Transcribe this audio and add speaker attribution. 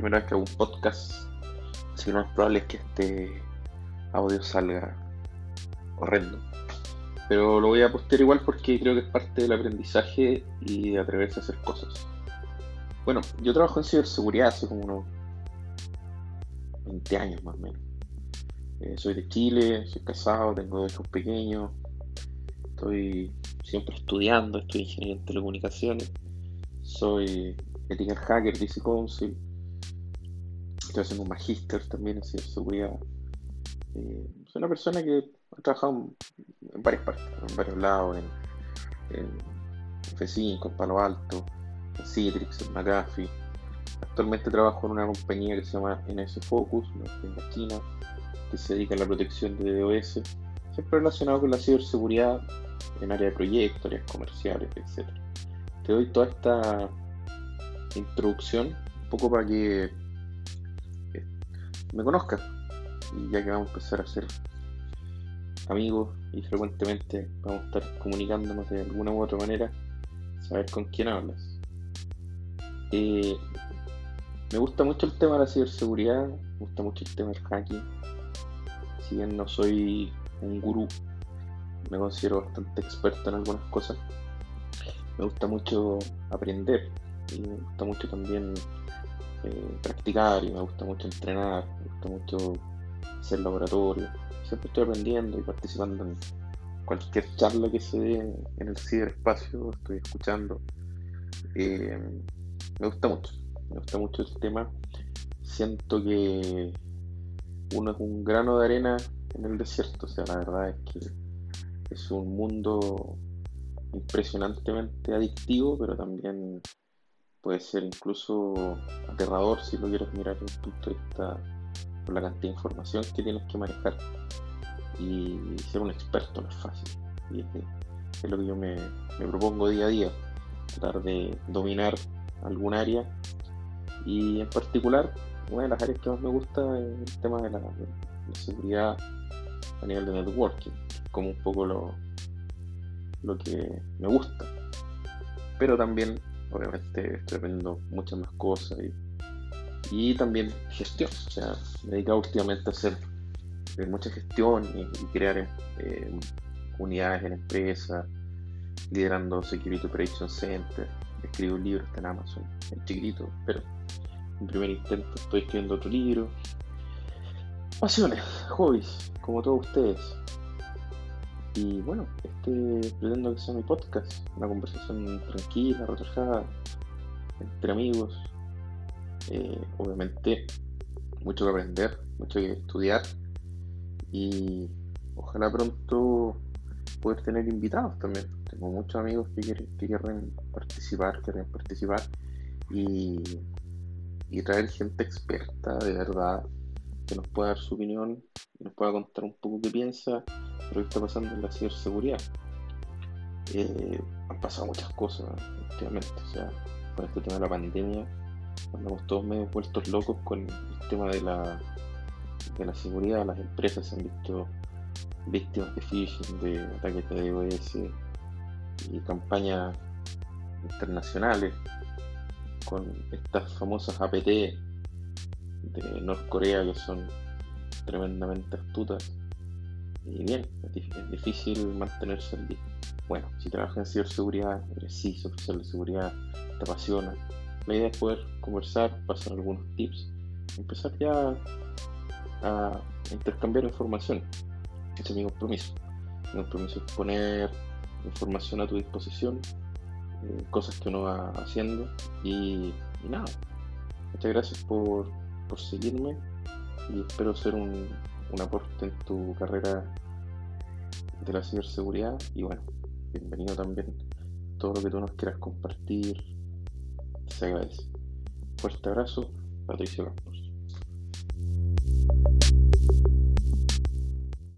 Speaker 1: primera vez que hago un podcast, así que lo más probable es que este audio salga horrendo. Pero lo voy a postear igual porque creo que es parte del aprendizaje y de atreverse a hacer cosas. Bueno, yo trabajo en ciberseguridad hace como unos 20 años más o menos. Eh, soy de Chile, soy casado, tengo dos hijos pequeños, estoy siempre estudiando, estoy ingeniería en telecomunicaciones, soy ethical hacker, DC Council, estoy haciendo un magíster también en ciberseguridad. Eh, soy una persona que ha trabajado en, varias partes, en varios lados, en, en F5, en Palo Alto, en Citrix, en McAfee. Actualmente trabajo en una compañía que se llama NS Focus, una compañía china, que se dedica a la protección de DOS, siempre relacionado con la ciberseguridad en área de proyectos, áreas comerciales, etc. Te doy toda esta introducción un poco para que me conozcas y ya que vamos a empezar a ser amigos y frecuentemente vamos a estar comunicándonos de alguna u otra manera, saber con quién hablas. Eh, me gusta mucho el tema de la ciberseguridad, me gusta mucho el tema del hacking. Si bien no soy un gurú, me considero bastante experto en algunas cosas. Me gusta mucho aprender y me gusta mucho también eh, practicar y me gusta mucho entrenar, me gusta mucho hacer laboratorio. Siempre estoy aprendiendo y participando en cualquier charla que se dé en el ciberespacio, estoy escuchando. Eh, me gusta mucho, me gusta mucho el tema. Siento que uno es un grano de arena en el desierto, o sea, la verdad es que es un mundo impresionantemente adictivo, pero también puede ser incluso aterrador si lo quieres mirar desde un punto de vista por la cantidad de información que tienes que manejar. Y ser un experto no es fácil. Y es, lo que yo me, me propongo día a día, tratar de dominar algún área. Y en particular, una de las áreas que más me gusta es el tema de la, seguridad a nivel de networking, como un poco lo, lo que me gusta. Pero también, obviamente, estoy muchas más cosas y, y también gestión. O sea, me he dedicado últimamente a hacer eh, mucha gestión y, crear eh, unidades en empresas, liderando Security Operation Center, escribí un libro, está en Amazon, en chiquitito, pero en primer intento estoy escribiendo otro libro. Pasiones, hobbies, como todos ustedes. Y bueno, este pretendo que sea mi podcast, una conversación tranquila, relajada, entre amigos. Eh, obviamente, mucho que aprender, mucho que estudiar. Y ojalá pronto poder tener invitados también. Tengo muchos amigos que, quieren, participar, quieren participar y, traer gente experta de verdad que nos pueda dar su opinión y nos pueda contar un poco qué piensa lo que está pasando en la ciberseguridad. Eh, han pasado muchas cosas últimamente, o sea, con este tema de la pandemia, andamos todos medio vueltos locos con el tema de la, de la seguridad, las empresas se han visto víctimas de phishing, de ataques de DOS y campañas internacionales con estas famosas APT de Norcorea que son tremendamente astutas. Y bien, es difícil mantenerse al día. Bueno, si trabajas en ciberseguridad, eres sí oficial de seguridad, te apasiona. La idea es poder conversar, pasar algunos tips, empezar ya a intercambiar información ese es mi compromiso. Mi compromiso es poner información a tu disposición, eh, cosas que uno va haciendo y, nada. Muchas gracias por, seguirme y espero ser un, un aporte en tu carrera de la ciberseguridad y bueno, bienvenido también todo lo que tú nos quieras compartir, se agradece. Fuerte abrazo, Patricio Campos.